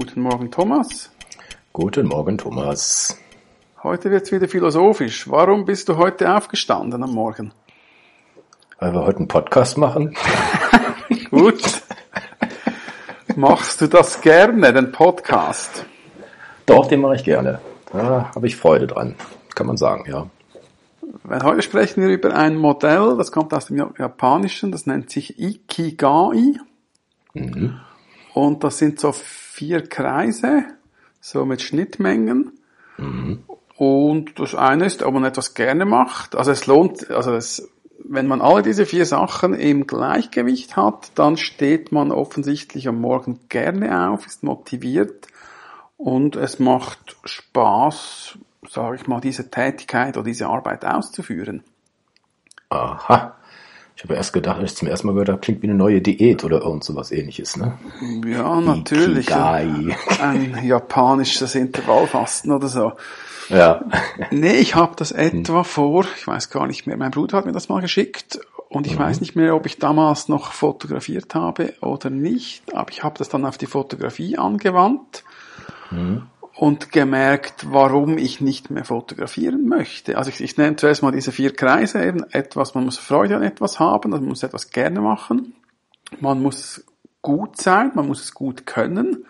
Guten Morgen, Thomas. Guten Morgen, Thomas. Heute wird's wieder philosophisch. Warum bist du heute aufgestanden am Morgen? Weil wir heute einen Podcast machen. Gut. Machst du das gerne, den Podcast? Doch, den mache ich gerne. Da habe ich Freude dran, kann man sagen, ja. Weil heute sprechen wir über ein Modell, das kommt aus dem Japanischen, das nennt sich Ikigai. Mhm. Und das sind so vier Kreise, so mit Schnittmengen. Mhm. Und das eine ist, ob man etwas gerne macht. Also es lohnt, also es, wenn man alle diese vier Sachen im Gleichgewicht hat, dann steht man offensichtlich am Morgen gerne auf, ist motiviert und es macht Spaß, sage ich mal, diese Tätigkeit oder diese Arbeit auszuführen. Aha. Ich habe erst gedacht, als ich zum ersten Mal gehört habe, klingt wie eine neue Diät oder irgend sowas ähnliches, ne? Ja, natürlich. Ikigai. Ein japanisches Intervallfasten oder so. Ja. Nee, ich habe das etwa vor, ich weiß gar nicht mehr, mein Bruder hat mir das mal geschickt und ich mhm. weiß nicht mehr, ob ich damals noch fotografiert habe oder nicht, aber ich habe das dann auf die Fotografie angewandt. Mhm und gemerkt, warum ich nicht mehr fotografieren möchte. Also ich, ich nenne zuerst mal diese vier Kreise, eben etwas, man muss Freude an etwas haben, also man muss etwas gerne machen, man muss gut sein, man muss es gut können,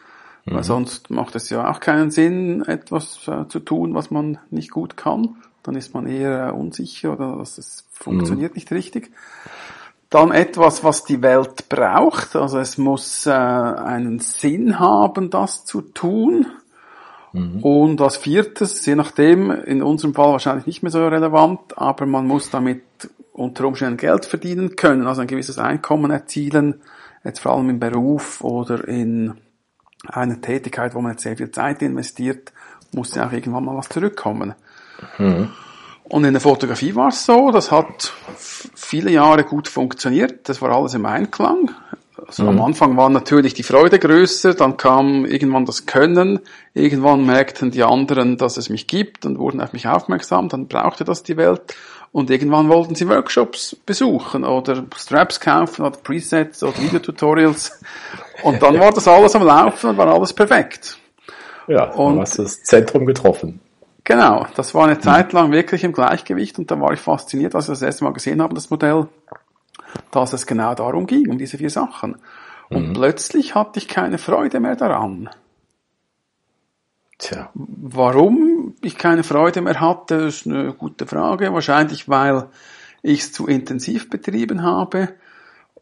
mhm. weil sonst macht es ja auch keinen Sinn, etwas äh, zu tun, was man nicht gut kann. Dann ist man eher äh, unsicher oder es funktioniert mhm. nicht richtig. Dann etwas, was die Welt braucht, also es muss äh, einen Sinn haben, das zu tun. Mhm. Und als viertes, je nachdem, in unserem Fall wahrscheinlich nicht mehr so relevant, aber man muss damit unter Umständen Geld verdienen können, also ein gewisses Einkommen erzielen, jetzt vor allem im Beruf oder in einer Tätigkeit, wo man jetzt sehr viel Zeit investiert, muss ja auch irgendwann mal was zurückkommen. Mhm. Und in der Fotografie war es so, das hat viele Jahre gut funktioniert, das war alles im Einklang. Also mhm. am Anfang war natürlich die Freude größer, dann kam irgendwann das Können, irgendwann merkten die anderen, dass es mich gibt und wurden auf mich aufmerksam, dann brauchte das die Welt und irgendwann wollten sie Workshops besuchen oder Straps kaufen oder Presets oder Videotutorials und dann war das alles am Laufen und war alles perfekt. Ja, und hast das Zentrum getroffen. Genau, das war eine Zeit lang wirklich im Gleichgewicht und da war ich fasziniert, als ich das erste Mal gesehen habe, das Modell dass es genau darum ging, um diese vier Sachen. Und mhm. plötzlich hatte ich keine Freude mehr daran. Tja. Warum ich keine Freude mehr hatte, ist eine gute Frage. Wahrscheinlich, weil ich es zu intensiv betrieben habe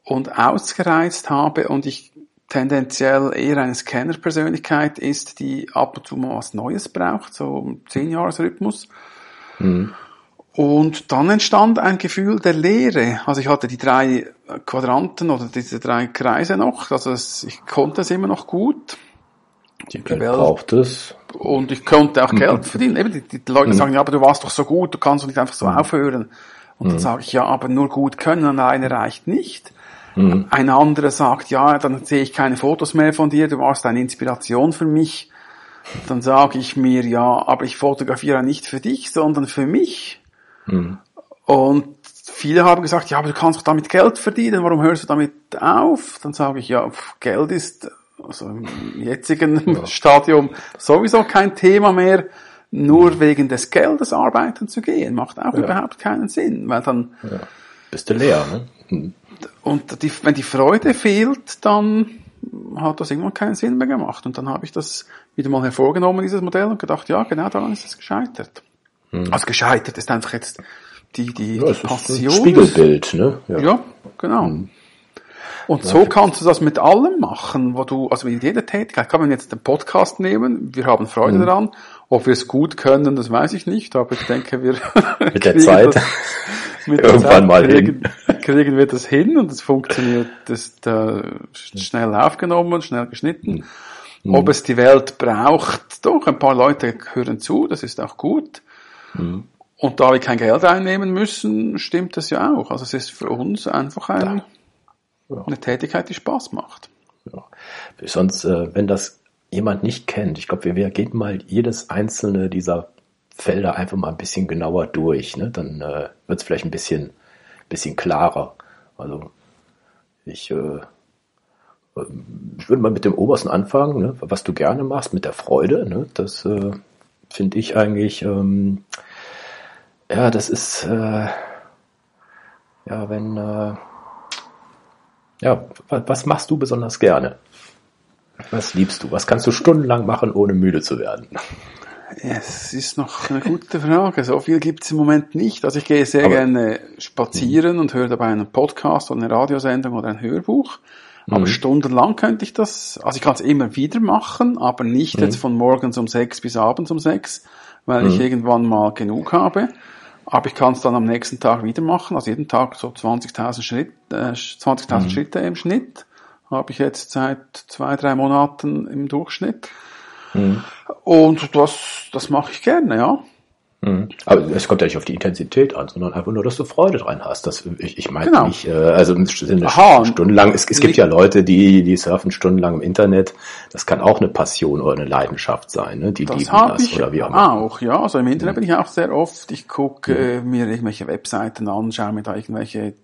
und ausgereizt habe und ich tendenziell eher eine Scanner-Persönlichkeit ist, die ab und zu mal was Neues braucht, so im Zehnjahresrhythmus. Mhm. Und dann entstand ein Gefühl der Leere. Also ich hatte die drei Quadranten oder diese drei Kreise noch. Also es, ich konnte es immer noch gut. Die Welt braucht es. Und ich konnte auch Geld verdienen. Eben, die, die Leute mhm. sagen, ja, aber du warst doch so gut, du kannst doch nicht einfach so mhm. aufhören. Und dann sage ich, ja, aber nur gut können alleine reicht nicht. Ein anderer sagt, ja, dann sehe ich keine Fotos mehr von dir, du warst eine Inspiration für mich. Dann sage ich mir, ja, aber ich fotografiere nicht für dich, sondern für mich. Mhm. Und viele haben gesagt, ja, aber du kannst doch damit Geld verdienen, warum hörst du damit auf? Dann sage ich, ja, Geld ist also im jetzigen ja. Stadium sowieso kein Thema mehr. Nur wegen des Geldes arbeiten zu gehen, macht auch ja. überhaupt keinen Sinn, weil dann ja. bist du leer. Ne? Mhm. Und die, wenn die Freude fehlt, dann hat das irgendwann keinen Sinn mehr gemacht. Und dann habe ich das wieder mal hervorgenommen, dieses Modell, und gedacht, ja, genau daran ist es gescheitert. Mhm. Also gescheitert ist einfach jetzt die, die, ja, die Passion. Spiegelbild, ne? Ja, ja genau. Mhm. Und so kannst du das mit allem machen, wo du, also mit jeder Tätigkeit, kann man jetzt den Podcast nehmen, wir haben Freude mhm. daran, ob wir es gut können, das weiß ich nicht, aber ich denke, wir mit der Zeit, das, mit irgendwann der Zeit mal kriegen, hin. kriegen wir das hin und es funktioniert, das ist äh, schnell aufgenommen, schnell geschnitten. Mhm. Ob es die Welt braucht, doch, ein paar Leute hören zu, das ist auch gut. Mhm. Und da wir kein Geld einnehmen müssen, stimmt das ja auch. Also es ist für uns einfach ein, ja. eine Tätigkeit, die Spaß macht. Ja. Sonst, äh, wenn das jemand nicht kennt, ich glaube, wir, wir gehen mal jedes einzelne dieser Felder einfach mal ein bisschen genauer durch. Ne? Dann äh, wird es vielleicht ein bisschen, bisschen klarer. Also ich äh, ich würde mal mit dem Obersten anfangen, ne? was du gerne machst, mit der Freude. Ne? Das äh, finde ich eigentlich, ähm, ja, das ist, äh, ja, wenn, äh, ja, was machst du besonders gerne? Was liebst du? Was kannst du stundenlang machen, ohne müde zu werden? Es ist noch eine gute Frage. So viel gibt es im Moment nicht. Also ich gehe sehr Aber, gerne spazieren und höre dabei einen Podcast oder eine Radiosendung oder ein Hörbuch. Aber mhm. stundenlang könnte ich das, also ich kann es immer wieder machen, aber nicht mhm. jetzt von morgens um sechs bis abends um sechs, weil mhm. ich irgendwann mal genug habe. Aber ich kann es dann am nächsten Tag wieder machen, also jeden Tag so 20.000 Schritt, äh, 20.000 mhm. Schritte im Schnitt habe ich jetzt seit zwei, drei Monaten im Durchschnitt. Mhm. Und das, das mache ich gerne, ja. Mhm. Aber es kommt ja nicht auf die Intensität an, sondern einfach nur, dass du Freude dran hast. Das, ich, ich meine genau. nicht, äh, also eine Aha, stundenlang, es, es gibt ja Leute, die, die surfen stundenlang im Internet. Das kann auch eine Passion oder eine Leidenschaft sein, ne? die das lieben das ich oder wie auch immer. Auch, ja. Also im Internet mhm. bin ich auch sehr oft. Ich gucke mhm. mir irgendwelche Webseiten an, schaue mir da irgendwelche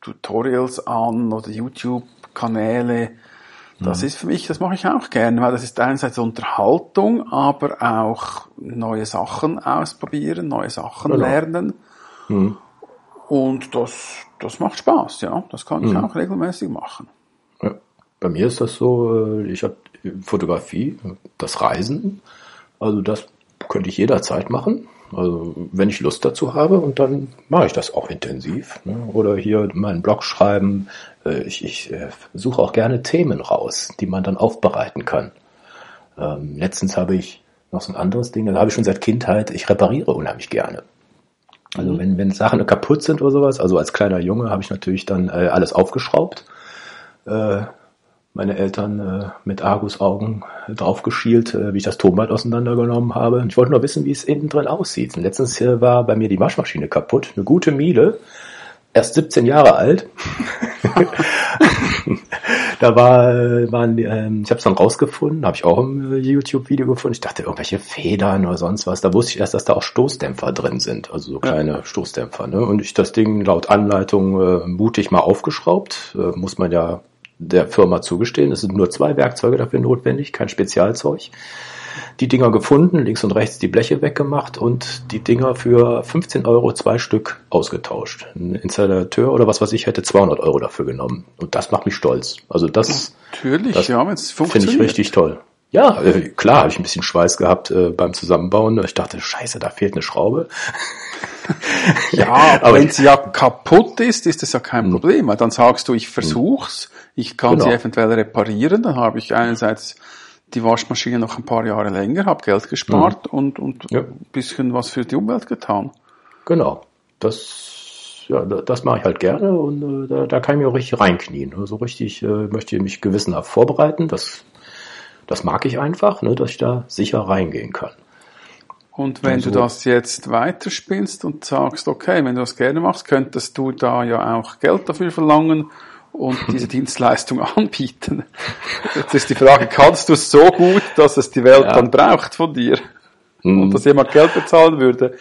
Tutorials an oder YouTube-Kanäle das mhm. ist für mich, das mache ich auch gerne, weil das ist einerseits Unterhaltung, aber auch neue Sachen ausprobieren, neue Sachen genau. lernen. Mhm. Und das, das macht Spaß, ja. Das kann ich mhm. auch regelmäßig machen. Ja. Bei mir ist das so, äh, ich habe Fotografie, das Reisen, also das könnte ich jederzeit machen. Also wenn ich Lust dazu habe und dann mache ich das auch intensiv. Ne? Oder hier meinen Blog schreiben. Äh, ich, ich äh, suche auch gerne Themen raus, die man dann aufbereiten kann. Ähm, letztens habe ich noch so ein anderes Ding, da habe ich schon seit Kindheit, ich repariere unheimlich gerne. Also mhm. wenn, wenn Sachen kaputt sind oder sowas, also als kleiner Junge habe ich natürlich dann äh, alles aufgeschraubt. Äh, meine Eltern äh, mit Argusaugen draufgeschielt, äh, wie ich das Tonband auseinandergenommen habe. Und ich wollte nur wissen, wie es innen drin aussieht. Und letztens äh, war bei mir die Waschmaschine kaputt, eine gute Miele, erst 17 Jahre alt. da war, äh, waren, äh, ich habe es dann rausgefunden, habe ich auch im äh, YouTube-Video gefunden. Ich dachte, irgendwelche Federn oder sonst was. Da wusste ich erst, dass da auch Stoßdämpfer drin sind, also so kleine ja. Stoßdämpfer. Ne? Und ich das Ding laut Anleitung äh, mutig mal aufgeschraubt. Äh, muss man ja der Firma zugestehen. Es sind nur zwei Werkzeuge dafür notwendig, kein Spezialzeug. Die Dinger gefunden, links und rechts die Bleche weggemacht und die Dinger für 15 Euro zwei Stück ausgetauscht. Ein Installateur oder was weiß ich hätte 200 Euro dafür genommen. Und das macht mich stolz. Also das, Natürlich, das ja, finde ich richtig toll. Ja, äh, klar, habe ich ein bisschen Schweiß gehabt äh, beim Zusammenbauen. Ich dachte, scheiße, da fehlt eine Schraube. ja, aber wenn sie ja kaputt ist, ist das ja kein hm. Problem. Weil dann sagst du, ich versuch's, ich kann genau. sie eventuell reparieren, dann habe ich einerseits die Waschmaschine noch ein paar Jahre länger, habe Geld gespart mhm. und, und ja. ein bisschen was für die Umwelt getan. Genau. Das, ja, das mache ich halt gerne und äh, da, da kann ich mir auch richtig reinknien. Also richtig äh, möchte ich mich gewissenhaft vorbereiten. Das, das mag ich einfach, ne, dass ich da sicher reingehen kann. Und wenn also, du das jetzt weiterspielst und sagst, okay, wenn du das gerne machst, könntest du da ja auch Geld dafür verlangen und diese Dienstleistung anbieten. Jetzt ist die Frage, kannst du es so gut, dass es die Welt ja. dann braucht von dir? Und hm. dass jemand Geld bezahlen würde?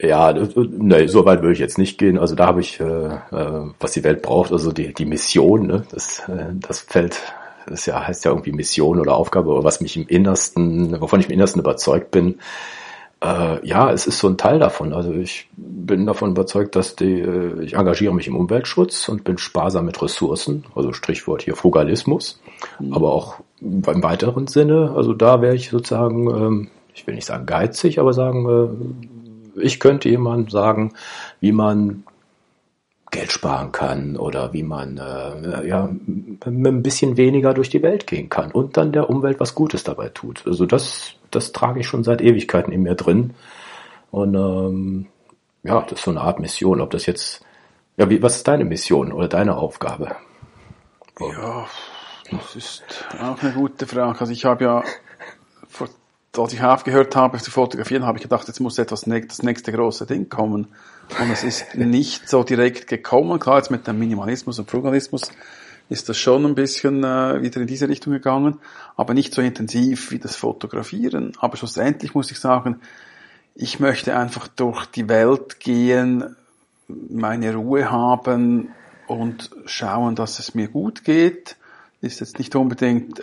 Ja, ne, so weit würde ich jetzt nicht gehen. Also da habe ich, äh, äh, was die Welt braucht, also die, die Mission, ne, das, äh, das fällt, das ja, heißt ja irgendwie Mission oder Aufgabe, oder was mich im Innersten, wovon ich im Innersten überzeugt bin, äh, ja, es ist so ein Teil davon. Also ich bin davon überzeugt, dass die, äh, ich engagiere mich im Umweltschutz und bin sparsam mit Ressourcen, also Strichwort hier Frugalismus, mhm. aber auch im weiteren Sinne, also da wäre ich sozusagen, ähm, ich will nicht sagen geizig, aber sagen, äh, ich könnte jemand sagen, wie man Geld sparen kann oder wie man äh, ja, mit ein bisschen weniger durch die Welt gehen kann und dann der Umwelt was Gutes dabei tut. Also das, das trage ich schon seit Ewigkeiten in mir drin. Und ähm, ja, das ist so eine Art Mission. Ob das jetzt, ja, wie, was ist deine Mission oder deine Aufgabe? Ja, das ist auch eine gute Frage. Also ich habe ja vor als ich aufgehört habe zu fotografieren, habe ich gedacht, jetzt muss etwas das nächste große Ding kommen. Und es ist nicht so direkt gekommen. Klar, jetzt mit dem Minimalismus und Frugalismus ist das schon ein bisschen äh, wieder in diese Richtung gegangen, aber nicht so intensiv wie das Fotografieren. Aber schlussendlich muss ich sagen, ich möchte einfach durch die Welt gehen, meine Ruhe haben und schauen, dass es mir gut geht ist jetzt nicht unbedingt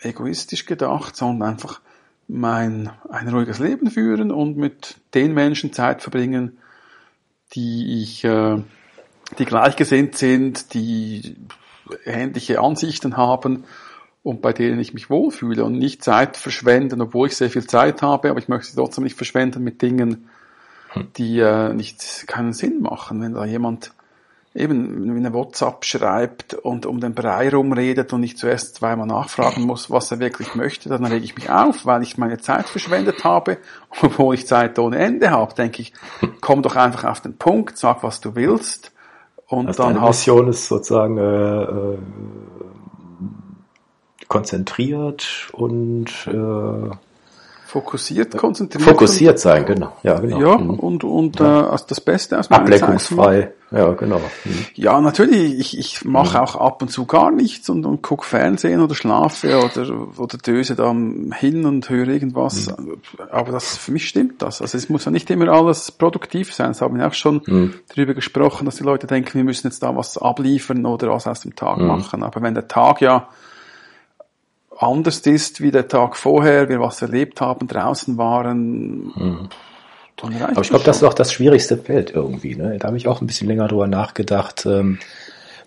egoistisch gedacht, sondern einfach mein, ein ruhiges Leben führen und mit den Menschen Zeit verbringen, die ich, äh, die gleichgesinnt sind, die ähnliche Ansichten haben und bei denen ich mich wohlfühle und nicht Zeit verschwenden, obwohl ich sehr viel Zeit habe, aber ich möchte sie trotzdem nicht verschwenden mit Dingen, hm. die äh, nicht keinen Sinn machen. Wenn da jemand eben in eine WhatsApp schreibt und um den Brei rumredet und ich zuerst zweimal nachfragen muss, was er wirklich möchte, dann rege ich mich auf, weil ich meine Zeit verschwendet habe, obwohl ich Zeit ohne Ende habe, denke ich, komm doch einfach auf den Punkt, sag, was du willst. Und also dann Mission ist sozusagen äh, äh, konzentriert und äh, Fokussiert, konzentriert. Fokussiert sein, genau. Ja, genau. Ja, mhm. und, und ja. Äh, also das Beste aus meiner Ablenkungsfrei. Ja, genau. Mhm. Ja, natürlich. Ich, ich mache mhm. auch ab und zu gar nichts und, und gucke Fernsehen oder schlafe oder, oder döse dann hin und höre irgendwas. Mhm. Aber das, für mich stimmt das. Also es muss ja nicht immer alles produktiv sein. Das haben wir auch schon mhm. darüber gesprochen, dass die Leute denken, wir müssen jetzt da was abliefern oder was aus dem Tag mhm. machen. Aber wenn der Tag ja anders ist wie der Tag vorher, wir was erlebt haben, draußen waren. Mhm. Aber ich glaube, das ist auch das schwierigste Feld irgendwie. Ne? Da habe ich auch ein bisschen länger drüber nachgedacht. Ähm,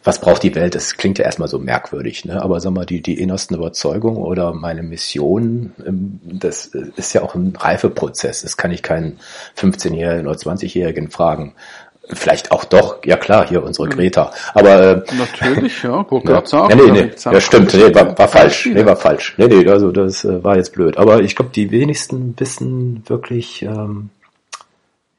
was braucht die Welt? Das klingt ja erstmal so merkwürdig, ne? aber sag mal, die, die innersten Überzeugungen oder meine Mission, ähm, das ist ja auch ein Reifeprozess. Das kann ich keinen 15-Jährigen oder 20-Jährigen fragen. Vielleicht auch doch, ja klar, hier unsere hm. Greta. Aber äh, natürlich, ja, guck ja. sagen. Nee, nee, nee. Ja, stimmt, nee, war, war falsch. Nee, war falsch. Nee, nee, also das äh, war jetzt blöd. Aber ich glaube, die wenigsten wissen wirklich, ähm,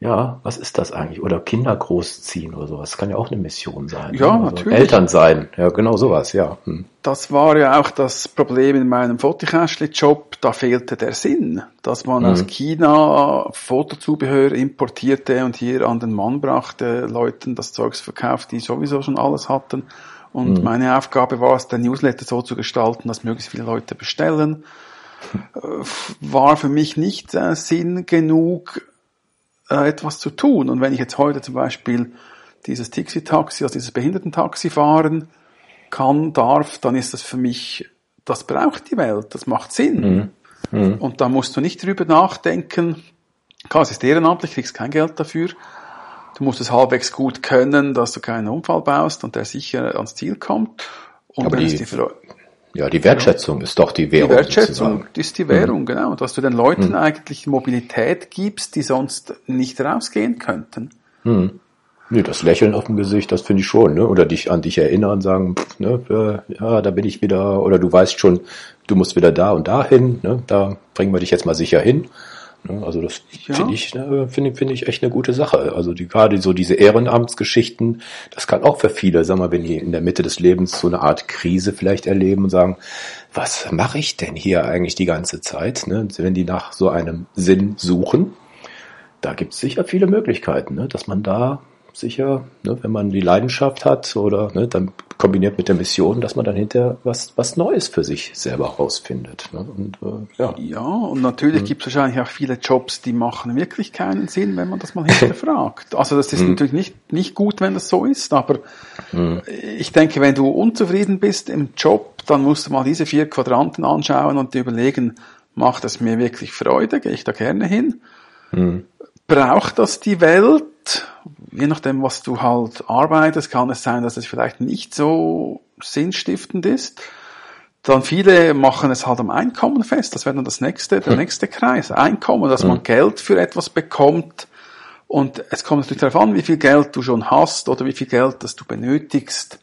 ja, was ist das eigentlich? Oder Kinder großziehen oder sowas. Das kann ja auch eine Mission sein. Ja, ne? also natürlich. Eltern sein, ja, genau sowas, ja. Hm. Das war ja auch das Problem in meinem Fotokästchen-Job. Da fehlte der Sinn, dass man mhm. aus China Fotozubehör importierte und hier an den Mann brachte, Leuten das Zeugs verkauft, die sowieso schon alles hatten. Und mhm. meine Aufgabe war es, den Newsletter so zu gestalten, dass möglichst viele Leute bestellen. Äh, war für mich nicht äh, Sinn genug, äh, etwas zu tun. Und wenn ich jetzt heute zum Beispiel dieses Tixi-Taxi, also dieses Behindertentaxi fahren kann, darf, dann ist das für mich, das braucht die Welt, das macht Sinn. Mhm. Mhm. Und da musst du nicht drüber nachdenken, klar, es ist ehrenamtlich, kriegst kein Geld dafür. Du musst es halbwegs gut können, dass du keinen Unfall baust und der sicher ans Ziel kommt. Und Aber die, die ja, die Wertschätzung ja. ist doch die Währung. Die Wertschätzung ist die Währung, mhm. genau. Dass du den Leuten mhm. eigentlich Mobilität gibst, die sonst nicht rausgehen könnten. Mhm. Nee, das Lächeln auf dem Gesicht, das finde ich schon, ne? Oder dich an dich erinnern, sagen, pff, ne, äh, ja, da bin ich wieder, oder du weißt schon, du musst wieder da und dahin, ne? Da bringen wir dich jetzt mal sicher hin. Ne? Also das ja. finde ich, ne, finde finde ich echt eine gute Sache. Also die, gerade so diese Ehrenamtsgeschichten, das kann auch für viele, sag mal, wenn die in der Mitte des Lebens so eine Art Krise vielleicht erleben und sagen, was mache ich denn hier eigentlich die ganze Zeit? Ne? Wenn die nach so einem Sinn suchen, da gibt es sicher viele Möglichkeiten, ne? dass man da sicher, ne, wenn man die Leidenschaft hat oder ne, dann kombiniert mit der Mission, dass man dann hinterher was, was Neues für sich selber rausfindet. Ne? Und, äh, ja. ja, und natürlich mhm. gibt es wahrscheinlich auch viele Jobs, die machen wirklich keinen Sinn, wenn man das mal hinterfragt. also das ist mhm. natürlich nicht, nicht gut, wenn das so ist, aber mhm. ich denke, wenn du unzufrieden bist im Job, dann musst du mal diese vier Quadranten anschauen und dir überlegen, macht es mir wirklich Freude, gehe ich da gerne hin? Mhm. Braucht das die Welt? Je nachdem, was du halt arbeitest, kann es sein, dass es vielleicht nicht so sinnstiftend ist. Dann viele machen es halt am Einkommen fest. Das wäre dann das nächste, der nächste Kreis. Einkommen, dass man Geld für etwas bekommt. Und es kommt natürlich darauf an, wie viel Geld du schon hast oder wie viel Geld, das du benötigst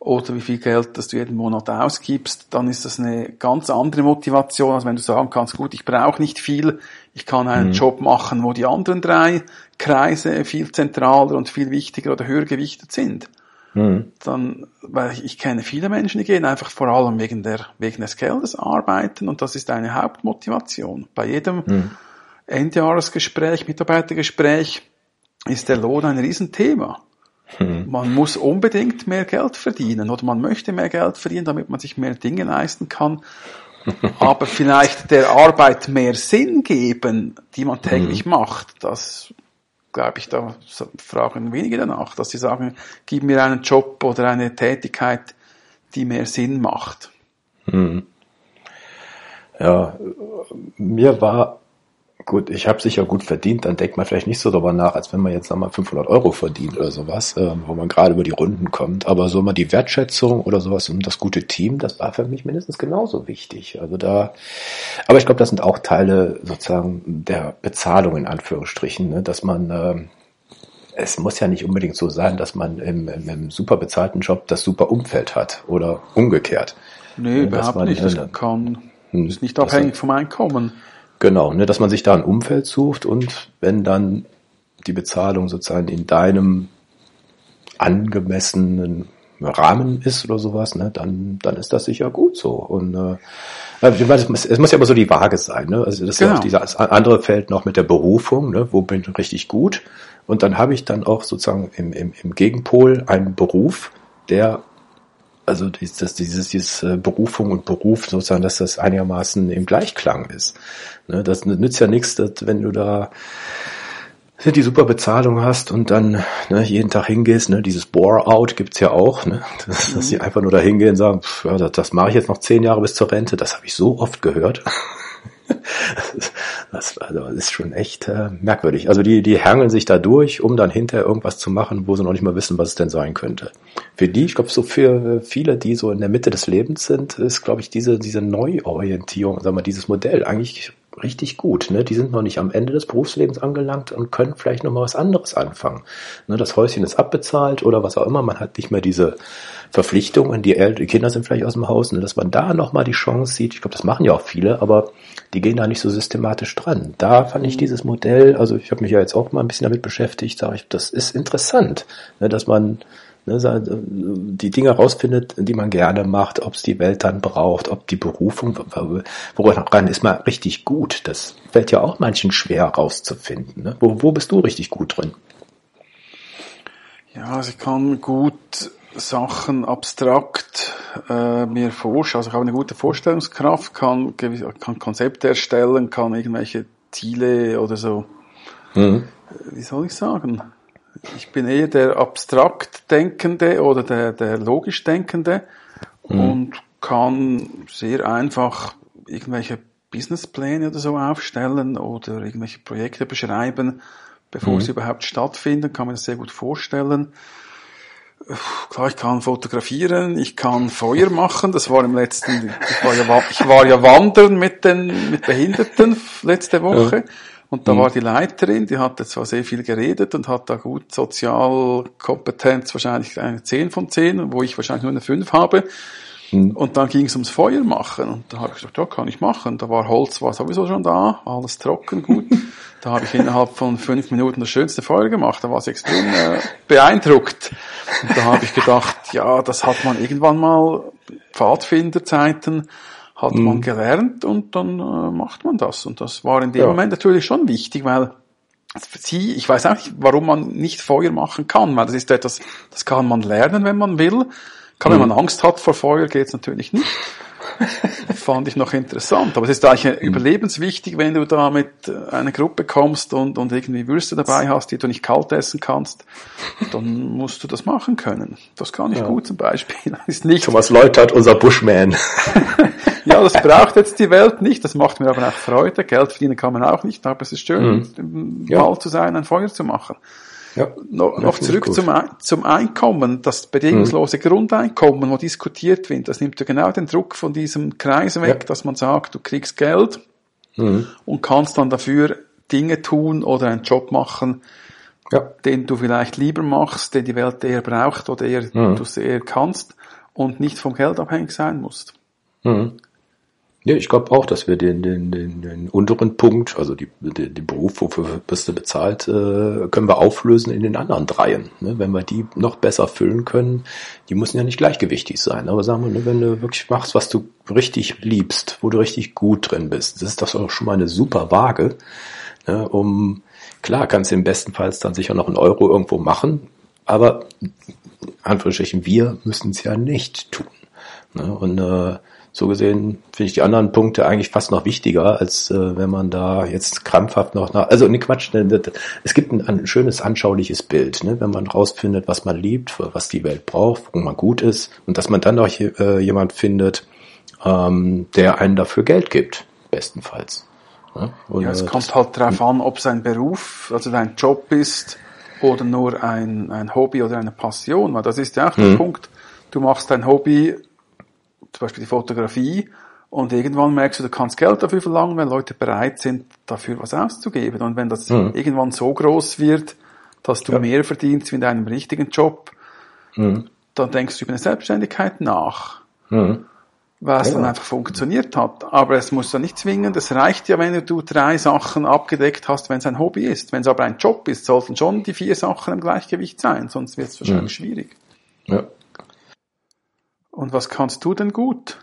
oder wie viel Geld, das du jeden Monat ausgibst, dann ist das eine ganz andere Motivation, als wenn du sagen kannst, gut, ich brauche nicht viel, ich kann einen mhm. Job machen, wo die anderen drei Kreise viel zentraler und viel wichtiger oder höher gewichtet sind. Mhm. Dann, weil ich, ich kenne viele Menschen, die gehen einfach vor allem wegen der, wegen des Geldes arbeiten und das ist eine Hauptmotivation. Bei jedem mhm. Endjahresgespräch, Mitarbeitergespräch ist der Lohn ein Riesenthema. Hm. Man muss unbedingt mehr Geld verdienen oder man möchte mehr Geld verdienen, damit man sich mehr Dinge leisten kann. Aber vielleicht der Arbeit mehr Sinn geben, die man täglich hm. macht, das glaube ich, da fragen wenige danach, dass sie sagen, gib mir einen Job oder eine Tätigkeit, die mehr Sinn macht. Hm. Ja, mir war gut, ich habe sicher gut verdient, dann denkt man vielleicht nicht so darüber nach, als wenn man jetzt sag mal 500 Euro verdient oder sowas, äh, wo man gerade über die Runden kommt. Aber so mal die Wertschätzung oder sowas und das gute Team, das war für mich mindestens genauso wichtig. Also da, aber ich glaube, das sind auch Teile sozusagen der Bezahlung in Anführungsstrichen, ne, dass man äh, es muss ja nicht unbedingt so sein, dass man im, im, im super bezahlten Job das super Umfeld hat oder umgekehrt. Nee, überhaupt man, nicht. Das kann hm, ist nicht abhängig vom Einkommen. Genau, ne, dass man sich da ein Umfeld sucht und wenn dann die Bezahlung sozusagen in deinem angemessenen Rahmen ist oder sowas, ne, dann, dann ist das sicher gut so. Und äh, es muss, es muss ja immer so die Waage sein. Ne? Also das genau. ist ja auch dieses andere Feld noch mit der Berufung, ne? wo bin ich richtig gut. Und dann habe ich dann auch sozusagen im, im, im Gegenpol einen Beruf, der also dieses, dieses, dieses äh, Berufung und Beruf sozusagen, dass das einigermaßen im Gleichklang ist. Ne, das nützt ja nichts, dass, wenn du da die super Bezahlung hast und dann ne, jeden Tag hingehst, ne, dieses Bore-out gibt's ja auch, ne, dass, dass sie mhm. einfach nur da hingehen und sagen, pff, ja, das, das mache ich jetzt noch zehn Jahre bis zur Rente, das habe ich so oft gehört. Das, also, ist schon echt äh, merkwürdig. Also die, die hangeln sich da durch, um dann hinterher irgendwas zu machen, wo sie noch nicht mal wissen, was es denn sein könnte. Für die, ich glaube, so für viele, die so in der Mitte des Lebens sind, ist, glaube ich, diese, diese Neuorientierung, sagen wir, dieses Modell eigentlich richtig gut. Ne? Die sind noch nicht am Ende des Berufslebens angelangt und können vielleicht noch mal was anderes anfangen. Ne? Das Häuschen ist abbezahlt oder was auch immer. Man hat nicht mehr diese Verpflichtungen. Die, El die Kinder sind vielleicht aus dem Haus. Ne? Dass man da noch mal die Chance sieht. Ich glaube, das machen ja auch viele, aber die gehen da nicht so systematisch dran. Da fand ich mhm. dieses Modell, also ich habe mich ja jetzt auch mal ein bisschen damit beschäftigt, sage ich, das ist interessant, ne? dass man die Dinge rausfindet, die man gerne macht, ob es die Welt dann braucht, ob die Berufung, woran ist man richtig gut. Das fällt ja auch manchen schwer rauszufinden. Ne? Wo, wo bist du richtig gut drin? Ja, also ich kann gut Sachen abstrakt äh, mir vorstellen. Also ich habe eine gute Vorstellungskraft, kann, kann Konzepte erstellen, kann irgendwelche Ziele oder so, mhm. wie soll ich sagen, ich bin eher der abstrakt Denkende oder der, der logisch Denkende mhm. und kann sehr einfach irgendwelche Businesspläne oder so aufstellen oder irgendwelche Projekte beschreiben, bevor mhm. sie überhaupt stattfinden, kann man das sehr gut vorstellen. Klar, ich kann fotografieren, ich kann Feuer machen, das war im letzten, ich war ja, ich war ja wandern mit den, mit Behinderten letzte Woche. Ja. Und da mhm. war die Leiterin, die hatte zwar sehr viel geredet und hat da gut Sozialkompetenz, wahrscheinlich eine 10 von 10, wo ich wahrscheinlich nur eine 5 habe. Mhm. Und dann ging es ums Feuer machen. Und da habe ich gesagt, ja, kann ich machen. Da war Holz, war sowieso schon da, alles trocken, gut. da habe ich innerhalb von fünf Minuten das schönste Feuer gemacht. Da war sie extrem äh, beeindruckt. Und da habe ich gedacht, ja, das hat man irgendwann mal Pfadfinderzeiten hat mhm. man gelernt und dann äh, macht man das. Und das war in dem ja. Moment natürlich schon wichtig, weil sie, ich weiß auch nicht, warum man nicht Feuer machen kann, weil das ist etwas, das kann man lernen, wenn man will. Kann, mhm. wenn man Angst hat vor Feuer, geht's natürlich nicht. Fand ich noch interessant. Aber es ist eigentlich mhm. überlebenswichtig, wenn du da mit einer Gruppe kommst und, und irgendwie Würste dabei hast, die du nicht kalt essen kannst, dann musst du das machen können. Das kann ich ja. gut zum Beispiel. ist nicht Thomas Leutert, unser Bushman. ja, das braucht jetzt die Welt nicht. Das macht mir aber auch Freude. Geld verdienen kann man auch nicht, aber es ist schön, mhm. ja. Zu sein, ein Feuer zu machen. Ja, no, noch zurück zum, zum Einkommen, das bedingungslose mhm. Grundeinkommen, wo diskutiert wird, das nimmt ja genau den Druck von diesem Kreis weg, ja. dass man sagt, du kriegst Geld mhm. und kannst dann dafür Dinge tun oder einen Job machen, ja. den du vielleicht lieber machst, den die Welt eher braucht oder eher mhm. du eher kannst und nicht vom Geld abhängig sein musst. Mhm. Ja, ich glaube auch, dass wir den, den, den, den unteren Punkt, also die, den, den Beruf, wofür bist du bezahlt, äh, können wir auflösen in den anderen dreien. Ne? Wenn wir die noch besser füllen können, die müssen ja nicht gleichgewichtig sein. Aber sagen wir, ne, wenn du wirklich machst, was du richtig liebst, wo du richtig gut drin bist, das ist das auch schon mal eine super Waage, ne? um klar kannst du im besten Fall dann sicher noch einen Euro irgendwo machen, aber Anführungsstrichen, wir müssen es ja nicht tun. Ne? Und äh, so gesehen finde ich die anderen Punkte eigentlich fast noch wichtiger, als äh, wenn man da jetzt krampfhaft noch nach. Also ne Quatsch, ne, es gibt ein, ein schönes anschauliches Bild, ne, wenn man rausfindet, was man liebt, was die Welt braucht, wo man gut ist, und dass man dann noch äh, jemand findet, ähm, der einen dafür Geld gibt, bestenfalls. Ne? Und, ja, es äh, kommt halt darauf an, ob es ein Beruf, also dein Job ist oder nur ein, ein Hobby oder eine Passion, weil das ist ja auch der mhm. Punkt. Du machst dein Hobby zum Beispiel die Fotografie, und irgendwann merkst du, du kannst Geld dafür verlangen, wenn Leute bereit sind, dafür was auszugeben. Und wenn das mhm. irgendwann so groß wird, dass du ja. mehr verdienst wie in deinem richtigen Job, mhm. dann denkst du über eine Selbstständigkeit nach. Mhm. Weil es ja. dann einfach funktioniert hat. Aber es muss ja nicht zwingen. Es reicht ja, wenn du drei Sachen abgedeckt hast, wenn es ein Hobby ist. Wenn es aber ein Job ist, sollten schon die vier Sachen im Gleichgewicht sein, sonst wird es wahrscheinlich mhm. schwierig. Ja. Und was kannst du denn gut?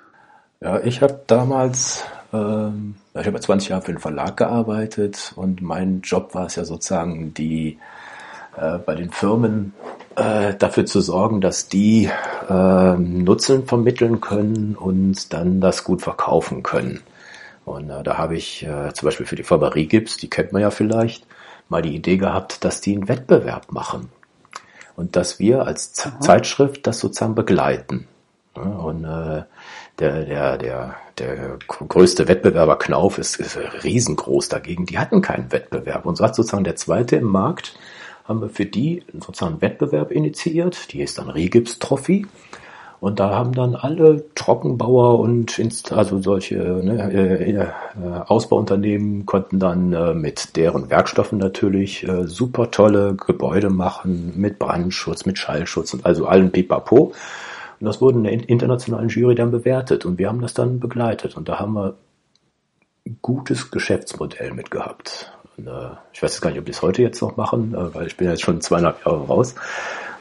Ja, ich habe damals, ähm, ich habe 20 Jahre für den Verlag gearbeitet und mein Job war es ja sozusagen, die äh, bei den Firmen äh, dafür zu sorgen, dass die äh, Nutzen vermitteln können und dann das gut verkaufen können. Und äh, da habe ich äh, zum Beispiel für die Firma Gips, die kennt man ja vielleicht, mal die Idee gehabt, dass die einen Wettbewerb machen und dass wir als Z Zeitschrift das sozusagen begleiten. Und äh, der, der, der, der größte Wettbewerber Knauf ist, ist riesengroß dagegen. Die hatten keinen Wettbewerb. Und so hat sozusagen der zweite im Markt, haben wir für die sozusagen einen Wettbewerb initiiert. Die ist dann Regips Trophy. Und da haben dann alle Trockenbauer und Inst also solche ne, äh, äh, Ausbauunternehmen konnten dann äh, mit deren Werkstoffen natürlich äh, super tolle Gebäude machen mit Brandschutz, mit Schallschutz und also allen Pipapo. Und das wurde in der internationalen Jury dann bewertet und wir haben das dann begleitet und da haben wir ein gutes Geschäftsmodell mit gehabt. Und, äh, ich weiß jetzt gar nicht, ob die es heute jetzt noch machen, äh, weil ich bin jetzt schon zweieinhalb Jahre raus.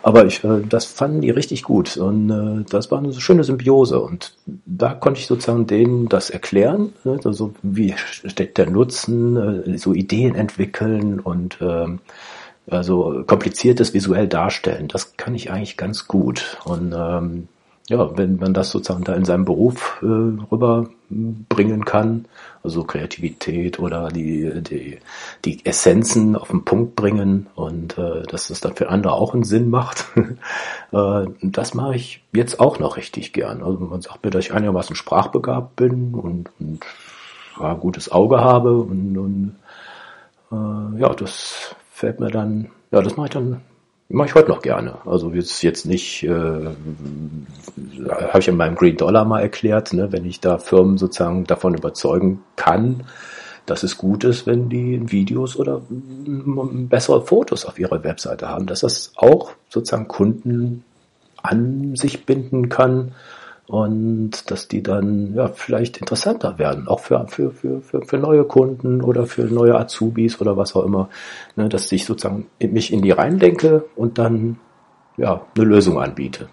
Aber ich, äh, das fanden die richtig gut und äh, das war eine schöne Symbiose und da konnte ich sozusagen denen das erklären, ne? also wie steckt der Nutzen, äh, so Ideen entwickeln und ähm, also kompliziertes visuell darstellen. Das kann ich eigentlich ganz gut. Und ähm, ja, wenn man das sozusagen da in seinem Beruf äh, rüberbringen kann, also Kreativität oder die, die, die Essenzen auf den Punkt bringen und äh, dass das dann für andere auch einen Sinn macht, äh, das mache ich jetzt auch noch richtig gern. Also man sagt mir, dass ich einigermaßen sprachbegabt bin und, und ja, gutes Auge habe und, und äh, ja, das fällt mir dann, ja, das mache ich dann, mache ich heute noch gerne. Also jetzt jetzt nicht, äh, habe ich in meinem Green Dollar mal erklärt, ne, wenn ich da Firmen sozusagen davon überzeugen kann, dass es gut ist, wenn die Videos oder bessere Fotos auf ihrer Webseite haben, dass das auch sozusagen Kunden an sich binden kann und dass die dann ja vielleicht interessanter werden, auch für, für, für, für, für neue Kunden oder für neue Azubis oder was auch immer, ne, dass ich sozusagen mich in die reindenke und dann ja eine Lösung anbiete.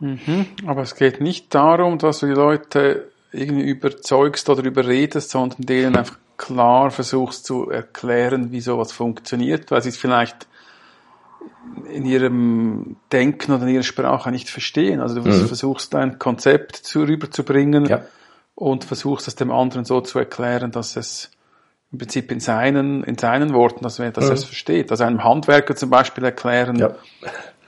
Mhm, aber es geht nicht darum, dass du die Leute irgendwie überzeugst oder überredest, sondern denen einfach klar versuchst zu erklären, wie sowas funktioniert, weil sie es vielleicht in ihrem Denken oder in ihrer Sprache nicht verstehen. Also du mhm. versuchst ein Konzept zu, rüberzubringen ja. und versuchst es dem anderen so zu erklären, dass es im Prinzip in seinen, in seinen Worten, dass, dass mhm. er es versteht. Also einem Handwerker zum Beispiel erklären, ja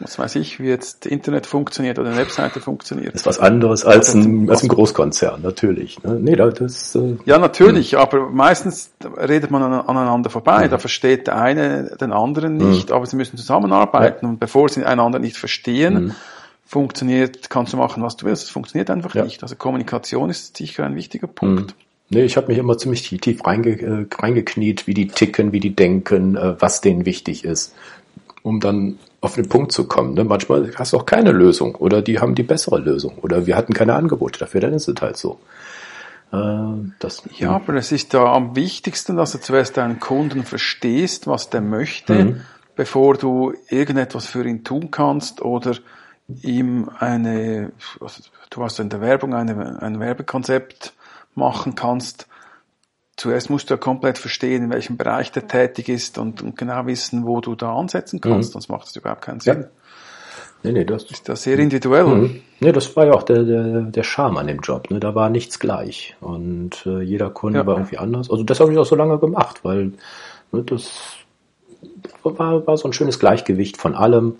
was weiß ich, wie jetzt Internet funktioniert oder eine Webseite funktioniert. Das ist was anderes als ein, als ein Großkonzern, natürlich. Ne? Nee, das, äh, ja, natürlich, mh. aber meistens redet man aneinander vorbei. Mhm. Da versteht der eine den anderen nicht, mhm. aber sie müssen zusammenarbeiten. Ja. Und bevor sie einander nicht verstehen, mhm. funktioniert, kannst du machen, was du willst. Es funktioniert einfach ja. nicht. Also Kommunikation ist sicher ein wichtiger Punkt. Mhm. Nee, ich habe mich immer ziemlich tief reinge, äh, reingekniet, wie die ticken, wie die denken, äh, was denen wichtig ist, um dann auf den Punkt zu kommen. Ne? Manchmal hast du auch keine Lösung oder die haben die bessere Lösung oder wir hatten keine Angebote dafür, dann ist es halt so. Äh, das, ja, aber es ist da am wichtigsten, dass du zuerst deinen Kunden verstehst, was der möchte, mhm. bevor du irgendetwas für ihn tun kannst oder ihm eine, also du hast in der Werbung eine, ein Werbekonzept machen kannst, zuerst musst du ja komplett verstehen, in welchem Bereich der tätig ist und, und genau wissen, wo du da ansetzen kannst, mhm. sonst macht es überhaupt keinen Sinn. Nee, nee, das ist das sehr individuell. Mhm. Nee, das war ja auch der, der, der Charme an dem Job. Ne? Da war nichts gleich. Und äh, jeder Kunde ja. war irgendwie anders. Also das habe ich auch so lange gemacht, weil ne, das war, war so ein schönes Gleichgewicht von allem.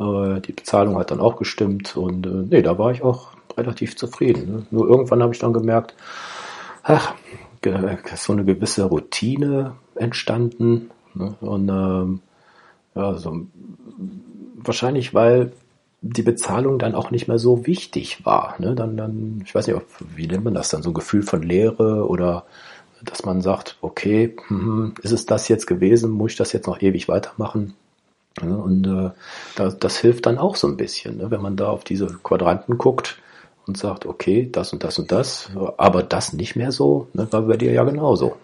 Äh, die Bezahlung hat dann auch gestimmt. Und äh, nee, da war ich auch relativ zufrieden. Ne? Nur irgendwann habe ich dann gemerkt, ach, so eine gewisse Routine entstanden. Ne? Und ähm, ja, so, wahrscheinlich, weil die Bezahlung dann auch nicht mehr so wichtig war. Ne? Dann, dann, ich weiß nicht, wie nennt man das dann, so ein Gefühl von Leere oder dass man sagt, okay, hm, ist es das jetzt gewesen, muss ich das jetzt noch ewig weitermachen? Ja, und äh, das, das hilft dann auch so ein bisschen, ne? wenn man da auf diese Quadranten guckt und sagt, okay, das und das und das, aber das nicht mehr so, ne? war bei dir ja genauso.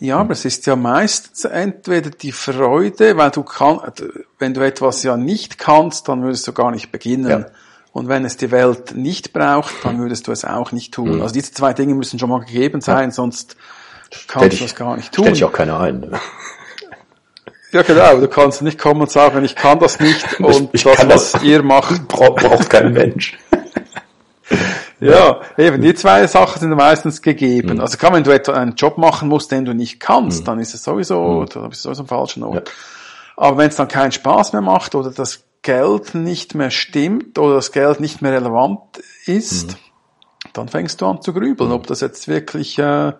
Ja, aber es ist ja meistens entweder die Freude, weil du kannst, wenn du etwas ja nicht kannst, dann würdest du gar nicht beginnen. Ja. Und wenn es die Welt nicht braucht, dann würdest du es auch nicht tun. Mhm. Also diese zwei Dinge müssen schon mal gegeben sein, ja. sonst kannst ich, du es gar nicht tun. Stell ich auch keiner ein. Ne? Ja, genau. Du kannst nicht kommen und sagen, ich kann das nicht und ich, ich das, was das, ihr macht, braucht kein Mensch. Ja, eben, die zwei Sachen sind meistens gegeben. Mhm. Also klar, wenn du etwa einen Job machen musst, den du nicht kannst, mhm. dann ist es sowieso, mhm. da bist du sowieso am falschen Ort. Ja. Aber wenn es dann keinen Spaß mehr macht oder das Geld nicht mehr stimmt oder das Geld nicht mehr relevant ist, mhm. dann fängst du an zu grübeln, mhm. ob das jetzt wirklich, äh,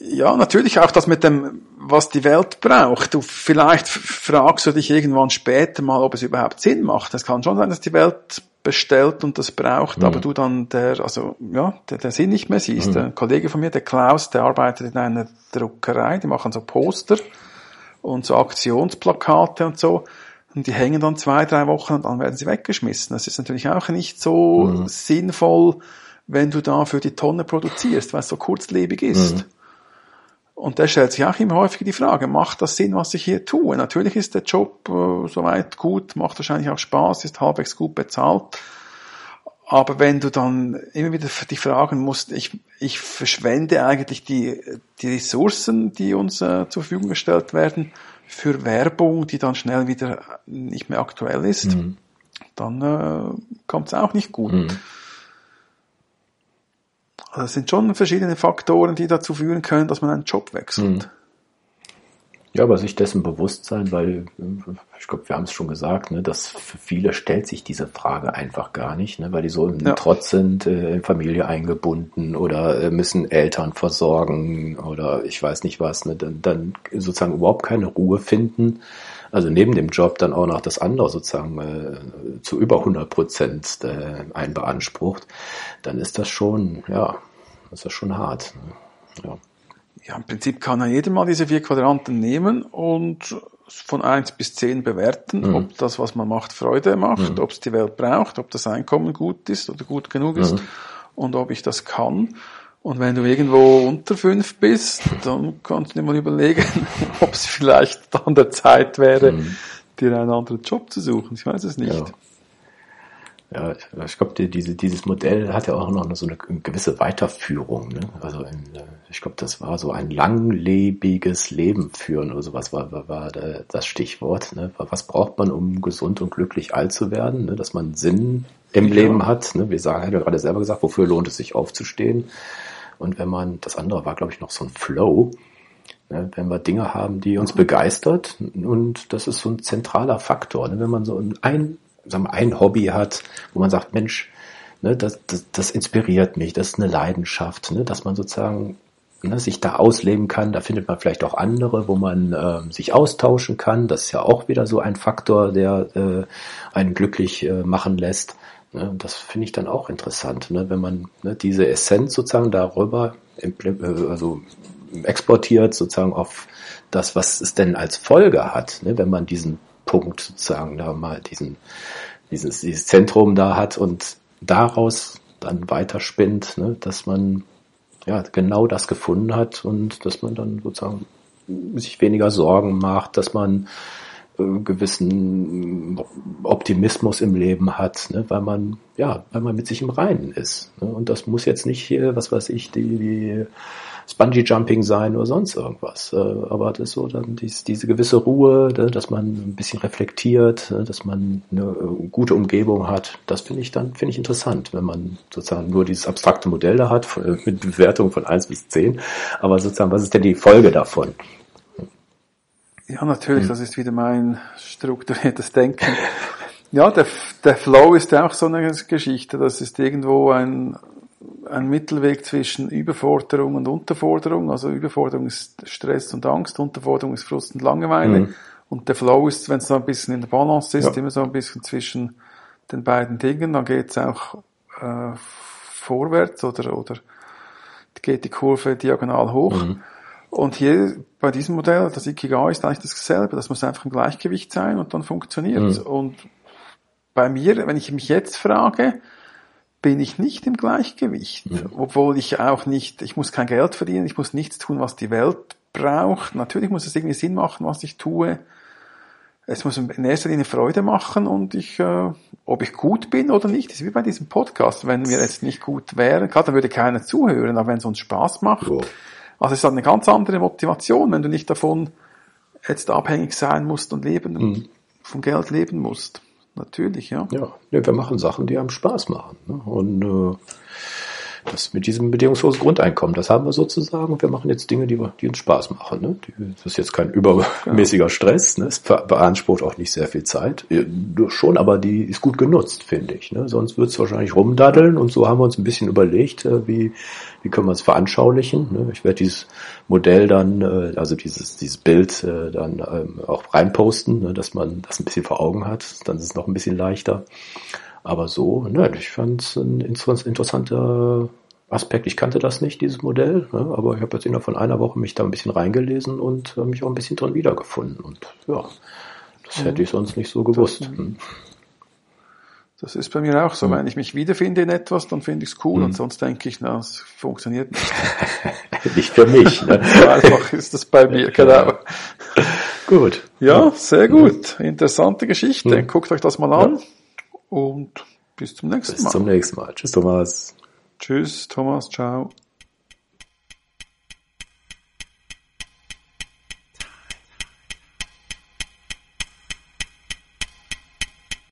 ja, natürlich auch das mit dem, was die Welt braucht. Du vielleicht fragst du dich irgendwann später mal, ob es überhaupt Sinn macht. Es kann schon sein, dass die Welt bestellt und das braucht, mhm. aber du dann der, also ja, der, der Sinn nicht mehr siehst. Mhm. Ein Kollege von mir, der Klaus, der arbeitet in einer Druckerei, die machen so Poster und so Aktionsplakate und so. Und die hängen dann zwei, drei Wochen und dann werden sie weggeschmissen. Das ist natürlich auch nicht so mhm. sinnvoll, wenn du da für die Tonne produzierst, weil es so kurzlebig ist. Mhm. Und der stellt sich auch immer häufig die Frage, macht das Sinn, was ich hier tue? Natürlich ist der Job äh, soweit gut, macht wahrscheinlich auch Spaß, ist halbwegs gut bezahlt. Aber wenn du dann immer wieder die fragen musst, ich, ich verschwende eigentlich die, die Ressourcen, die uns äh, zur Verfügung gestellt werden, für Werbung, die dann schnell wieder nicht mehr aktuell ist, mhm. dann äh, kommt es auch nicht gut. Mhm. Also es sind schon verschiedene Faktoren, die dazu führen können, dass man einen Job wechselt. Mhm. Ja, aber sich dessen bewusst sein, weil ich glaube, wir haben es schon gesagt, ne, dass für viele stellt sich diese Frage einfach gar nicht, ne, weil die so im ja. Trotz sind, äh, in Familie eingebunden oder äh, müssen Eltern versorgen oder ich weiß nicht was, ne, dann, dann sozusagen überhaupt keine Ruhe finden. Also neben dem Job dann auch noch das andere sozusagen äh, zu über 100 Prozent äh, einen beansprucht, dann ist das schon, ja, ist das schon hart. Ne? Ja ja, im Prinzip kann ja jeder mal diese vier Quadranten nehmen und von eins bis zehn bewerten, mhm. ob das, was man macht, Freude macht, mhm. ob es die Welt braucht, ob das Einkommen gut ist oder gut genug ist mhm. und ob ich das kann. Und wenn du irgendwo unter fünf bist, dann kannst du dir mal überlegen, ob es vielleicht an der Zeit wäre, mhm. dir einen anderen Job zu suchen. Ich weiß es nicht. Ja. Ja, ich glaube, die, diese, dieses Modell hat ja auch noch so eine gewisse Weiterführung. Ne? Also in, äh, ich glaube, das war so ein langlebiges Leben führen oder sowas war, war, war das Stichwort. Ne? Was braucht man, um gesund und glücklich alt zu werden? Ne? Dass man Sinn im ja. Leben hat. Ne? Wir sagen, hat ja gerade selber gesagt, wofür lohnt es sich aufzustehen? Und wenn man, das andere war, glaube ich, noch so ein Flow. Ne? Wenn wir Dinge haben, die uns begeistert und das ist so ein zentraler Faktor. Ne? Wenn man so ein sagen wir, ein Hobby hat, wo man sagt, Mensch, ne, das, das, das inspiriert mich, das ist eine Leidenschaft, ne, dass man sozusagen ne, sich da ausleben kann. Da findet man vielleicht auch andere, wo man äh, sich austauschen kann. Das ist ja auch wieder so ein Faktor, der äh, einen glücklich äh, machen lässt. Ne, das finde ich dann auch interessant, ne, wenn man ne, diese Essenz sozusagen darüber äh, also exportiert, sozusagen auf das, was es denn als Folge hat, ne, wenn man diesen Punkt sozusagen da mal diesen, dieses, dieses Zentrum da hat und daraus dann weiterspinnt, ne, dass man ja genau das gefunden hat und dass man dann sozusagen sich weniger Sorgen macht, dass man äh, gewissen Optimismus im Leben hat, ne, weil man ja, weil man mit sich im Reinen ist. Ne, und das muss jetzt nicht hier, was weiß ich, die, die Bungee-Jumping sein oder sonst irgendwas. Äh, aber das ist so dann dies, diese gewisse Ruhe, ne, dass man ein bisschen reflektiert, ne, dass man eine äh, gute Umgebung hat. Das finde ich dann, finde ich interessant, wenn man sozusagen nur dieses abstrakte Modell da hat, äh, mit Bewertung von eins bis zehn. Aber sozusagen, was ist denn die Folge davon? Ja, natürlich, hm. das ist wieder mein strukturiertes Denken. Ja, der, der Flow ist ja auch so eine Geschichte. Das ist irgendwo ein, ein Mittelweg zwischen Überforderung und Unterforderung. Also Überforderung ist Stress und Angst, Unterforderung ist Frust und Langeweile. Mhm. Und der Flow ist, wenn es so ein bisschen in der Balance ist, ja. immer so ein bisschen zwischen den beiden Dingen, dann geht es auch äh, vorwärts oder, oder geht die Kurve diagonal hoch. Mhm. Und hier bei diesem Modell, das Ikigai ist eigentlich dasselbe. Das muss einfach ein Gleichgewicht sein und dann funktioniert mhm. Und bei mir, wenn ich mich jetzt frage, bin ich nicht im Gleichgewicht, mhm. obwohl ich auch nicht, ich muss kein Geld verdienen, ich muss nichts tun, was die Welt braucht. Natürlich muss es irgendwie Sinn machen, was ich tue. Es muss in erster Linie Freude machen und ich, äh, ob ich gut bin oder nicht, ist wie bei diesem Podcast. Wenn wir jetzt nicht gut wären, klar, dann würde keiner zuhören, aber wenn es uns Spaß macht, oh. also es ist eine ganz andere Motivation, wenn du nicht davon jetzt abhängig sein musst und leben, mhm. vom Geld leben musst. Natürlich, ja. Ja, wir machen Sachen, die einem Spaß machen. Ne? Und äh, das mit diesem bedingungslosen Grundeinkommen, das haben wir sozusagen wir machen jetzt Dinge, die, die uns Spaß machen. Ne? Das ist jetzt kein übermäßiger Stress, ne? es beansprucht auch nicht sehr viel Zeit. Schon, aber die ist gut genutzt, finde ich. Ne? Sonst wird es wahrscheinlich rumdaddeln und so haben wir uns ein bisschen überlegt, äh, wie, wie können wir es veranschaulichen. Ne? Ich werde dieses Modell dann, äh, also dieses, dieses Bild äh, dann ähm, auch reinposten, ne? dass man das ein bisschen vor Augen hat. Dann ist es noch ein bisschen leichter. Aber so, ne, ich fand es ein interessanter Aspekt. Ich kannte das nicht, dieses Modell, ne, aber ich habe jetzt innerhalb von einer Woche mich da ein bisschen reingelesen und äh, mich auch ein bisschen drin wiedergefunden. Und ja, das mhm. hätte ich sonst nicht so gewusst. Das, hm. das ist bei mir auch so. Mhm. Wenn ich mich wiederfinde in etwas, dann finde ich es cool mhm. und sonst denke ich, na, es funktioniert nicht. nicht für mich. Ne? so einfach ist das bei mir, genau. Gut. Ja, sehr gut. Interessante Geschichte. Mhm. Guckt euch das mal an. Ja. Und bis zum nächsten Mal. Bis zum nächsten Mal. Tschüss, Thomas. Tschüss, Thomas. Ciao.